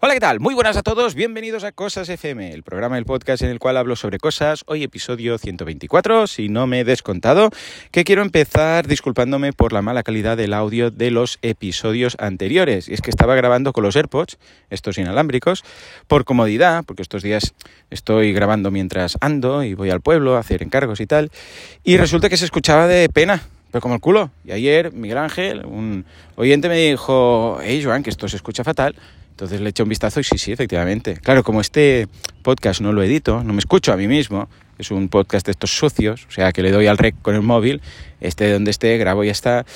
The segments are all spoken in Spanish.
Hola, ¿qué tal? Muy buenas a todos, bienvenidos a Cosas FM, el programa del podcast en el cual hablo sobre cosas. Hoy episodio 124, si no me he descontado, que quiero empezar disculpándome por la mala calidad del audio de los episodios anteriores. Y es que estaba grabando con los AirPods, estos inalámbricos, por comodidad, porque estos días estoy grabando mientras ando y voy al pueblo a hacer encargos y tal, y resulta que se escuchaba de pena. Pero como el culo. Y ayer Miguel Ángel, un oyente, me dijo, hey Joan, que esto se escucha fatal. Entonces le eché un vistazo y sí, sí, efectivamente. Claro, como este podcast no lo edito, no me escucho a mí mismo, es un podcast de estos sucios, o sea que le doy al rec con el móvil, esté donde esté, grabo y ya está.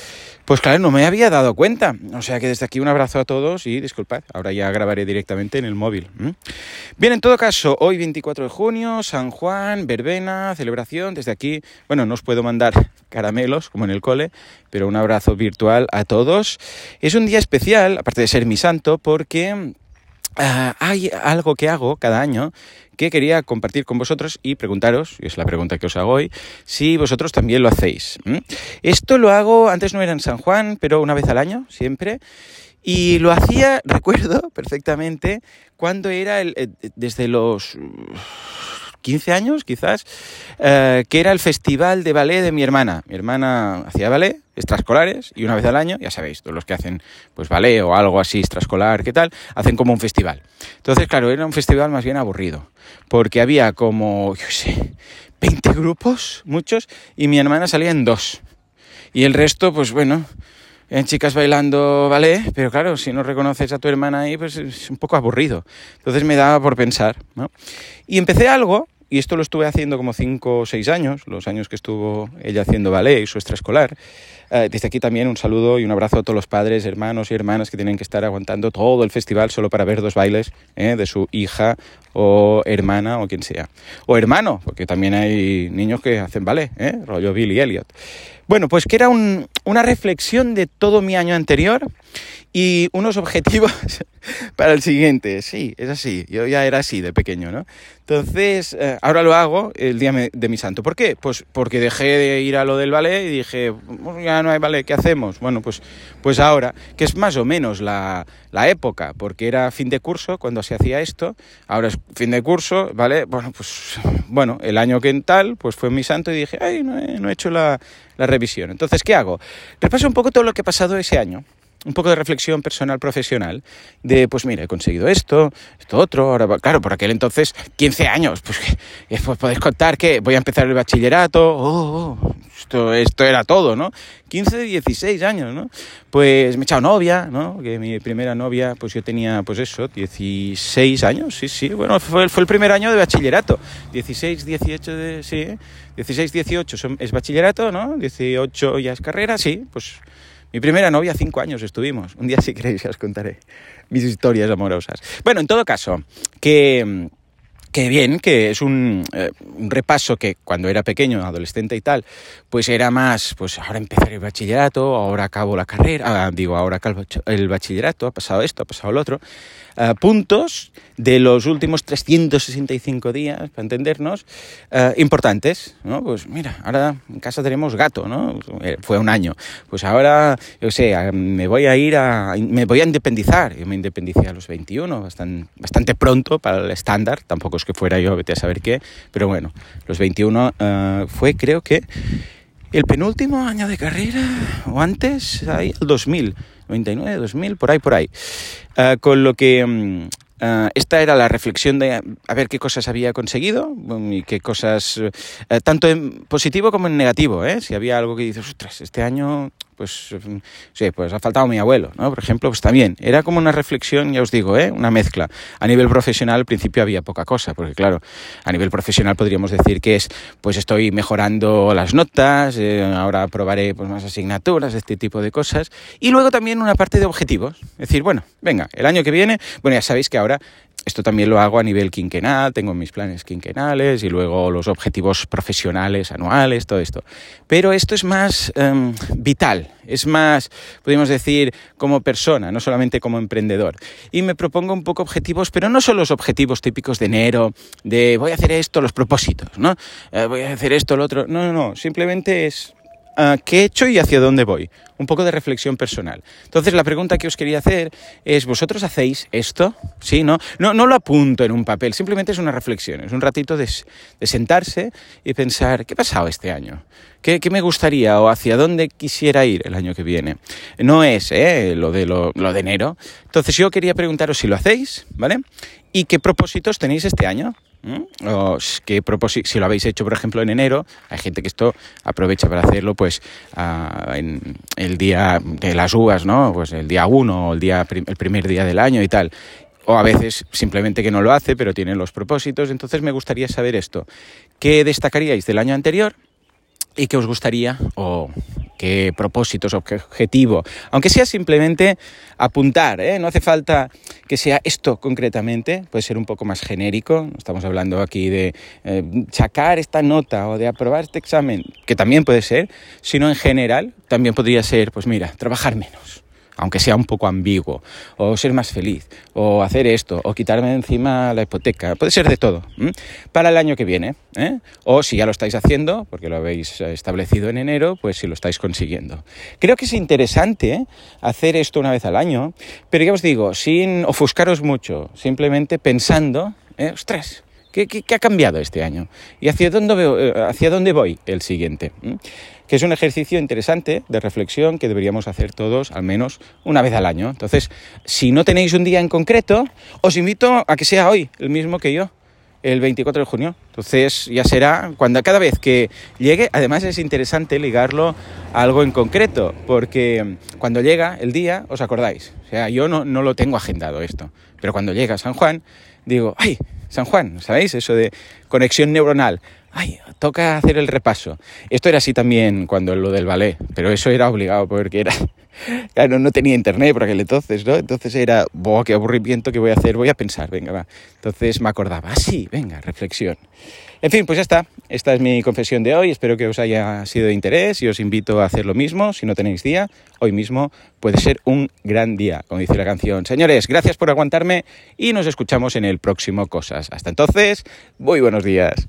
Pues claro, no me había dado cuenta. O sea que desde aquí un abrazo a todos y disculpad, ahora ya grabaré directamente en el móvil. Bien, en todo caso, hoy 24 de junio, San Juan, verbena, celebración. Desde aquí, bueno, no os puedo mandar caramelos como en el cole, pero un abrazo virtual a todos. Es un día especial, aparte de ser mi santo, porque ah, hay algo que hago cada año que quería compartir con vosotros y preguntaros, y es la pregunta que os hago hoy, si vosotros también lo hacéis. Esto lo hago, antes no era en San Juan, pero una vez al año, siempre. Y lo hacía, recuerdo perfectamente, cuando era el, eh, desde los 15 años quizás, eh, que era el festival de ballet de mi hermana. Mi hermana hacía ballet extraescolares y una vez al año, ya sabéis, todos los que hacen pues ballet o algo así extraescolar, ¿qué tal? Hacen como un festival. Entonces, claro, era un festival más bien aburrido, porque había como, yo sé, 20 grupos, muchos, y mi hermana salía en dos. Y el resto, pues bueno, en chicas bailando ballet, pero claro, si no reconoces a tu hermana ahí, pues es un poco aburrido. Entonces me daba por pensar. Y empecé algo y esto lo estuve haciendo como 5 o 6 años, los años que estuvo ella haciendo ballet y su extraescolar. Eh, desde aquí también un saludo y un abrazo a todos los padres, hermanos y hermanas que tienen que estar aguantando todo el festival solo para ver dos bailes eh, de su hija o hermana o quien sea. O hermano, porque también hay niños que hacen ballet, ¿eh? rollo Billy Elliot. Bueno, pues que era una reflexión de todo mi año anterior y unos objetivos para el siguiente. Sí, es así. Yo ya era así de pequeño, ¿no? Entonces, eh, ahora lo hago el día de mi santo. ¿Por qué? Pues porque dejé de ir a lo del ballet y dije, ya no hay ballet, ¿qué hacemos? Bueno, pues, pues ahora, que es más o menos la, la época, porque era fin de curso cuando se hacía esto, ahora es fin de curso, ¿vale? Bueno, pues, bueno, el año que en tal, pues fue mi santo y dije, ay, no he, no he hecho la, la revisión. Entonces, ¿qué hago? Repaso un poco todo lo que ha pasado ese año un poco de reflexión personal profesional de pues mira he conseguido esto esto otro ahora claro por aquel entonces 15 años pues, pues podéis contar que voy a empezar el bachillerato oh, esto, esto era todo no 15 16 años no pues me he echado novia no que mi primera novia pues yo tenía pues eso 16 años sí sí bueno fue, fue el primer año de bachillerato 16 18 de sí 16 18 es bachillerato no 18 ya es carrera sí pues mi primera novia, cinco años estuvimos. Un día, si queréis, os contaré mis historias amorosas. Bueno, en todo caso, que, que bien, que es un, eh, un, repaso que cuando era pequeño, adolescente y tal, pues era más, pues ahora empezar el bachillerato, ahora acabo la carrera, ah, digo, ahora acabo el bachillerato, ha pasado esto, ha pasado lo otro. Puntos de los últimos 365 días, para entendernos, uh, importantes, ¿no? Pues mira, ahora en casa tenemos gato, ¿no? Eh, fue un año. Pues ahora, yo sé, me voy a ir a... me voy a independizar. Yo me independicé a los 21, bastante, bastante pronto para el estándar, tampoco que fuera yo, vete a saber qué, pero bueno, los 21 uh, fue creo que el penúltimo año de carrera, o antes, ahí el 2000, 99, 2000, por ahí, por ahí. Uh, con lo que um, uh, esta era la reflexión de a ver qué cosas había conseguido y qué cosas, tanto en positivo como en negativo. ¿eh? Si había algo que dices, ostras, este año pues sí, pues ha faltado mi abuelo, ¿no? Por ejemplo, pues también, era como una reflexión, ya os digo, ¿eh? una mezcla. A nivel profesional al principio había poca cosa, porque claro, a nivel profesional podríamos decir que es, pues estoy mejorando las notas, eh, ahora probaré pues, más asignaturas, este tipo de cosas, y luego también una parte de objetivos, es decir, bueno, venga, el año que viene, bueno, ya sabéis que ahora esto también lo hago a nivel quinquenal, tengo mis planes quinquenales y luego los objetivos profesionales anuales, todo esto. Pero esto es más um, vital, es más, podríamos decir, como persona, no solamente como emprendedor. Y me propongo un poco objetivos, pero no son los objetivos típicos de enero, de voy a hacer esto, los propósitos, ¿no? Eh, voy a hacer esto, lo otro. No, no, no, simplemente es Uh, qué he hecho y hacia dónde voy. Un poco de reflexión personal. Entonces, la pregunta que os quería hacer es, ¿vosotros hacéis esto? Sí, no, no, no lo apunto en un papel, simplemente es una reflexión, es un ratito de, sentarse y pensar, ¿qué ha pasado este año? ¿Qué, me gustaría o hacia dónde quisiera ir el año que viene? No es ¿eh? lo, de lo, de enero. Entonces yo quería preguntaros si lo hacéis, ¿vale? ¿Y qué propósitos tenéis este año? ¿Mm? O qué si lo habéis hecho, por ejemplo, en enero, hay gente que esto aprovecha para hacerlo, pues, en el día de las uvas, ¿no? Pues el día uno o el, día, el primer día del año y tal o a veces simplemente que no lo hace, pero tiene los propósitos. Entonces me gustaría saber esto. ¿Qué destacaríais del año anterior y qué os gustaría o qué propósitos, objetivo, aunque sea simplemente apuntar, ¿eh? no hace falta que sea esto concretamente, puede ser un poco más genérico, estamos hablando aquí de eh, sacar esta nota o de aprobar este examen, que también puede ser, sino en general también podría ser, pues mira, trabajar menos aunque sea un poco ambiguo, o ser más feliz, o hacer esto, o quitarme encima la hipoteca, puede ser de todo, para el año que viene, ¿eh? o si ya lo estáis haciendo, porque lo habéis establecido en enero, pues si lo estáis consiguiendo. Creo que es interesante hacer esto una vez al año, pero ya os digo, sin ofuscaros mucho, simplemente pensando, ¿eh? ostras, ¿Qué, ha cambiado este año? ¿Y hacia dónde, eh, voy el siguiente? Que es un ejercicio interesante de reflexión que deberíamos hacer todos al menos una vez al año. Entonces, si no tenéis un día en concreto, os invito a que sea hoy, el mismo que yo, el 24 de junio. Entonces ya será cuando cada vez que llegue, además es interesante ligarlo a algo en concreto, porque cuando llega el día, os acordáis. O sea, yo no, no lo tengo agendado esto, pero cuando llega San Juan, digo, ay, San Juan, ¿sabéis? Eso de conexión neuronal. Ay, toca hacer el repaso. Esto era así también cuando lo del ballet, pero eso era obligado porque era... Claro, no tenía internet por aquel entonces, ¿no? Entonces era, ¡boh, qué aburrimiento que voy a hacer! Voy a pensar, venga, va. Entonces me acordaba, ah, sí, venga, reflexión. En fin, pues ya está. Esta es mi confesión de hoy. Espero que os haya sido de interés y os invito a hacer lo mismo. Si no tenéis día, hoy mismo puede ser un gran día, como dice la canción. Señores, gracias por aguantarme y nos escuchamos en el próximo Cosas. Hasta entonces, muy buenos días.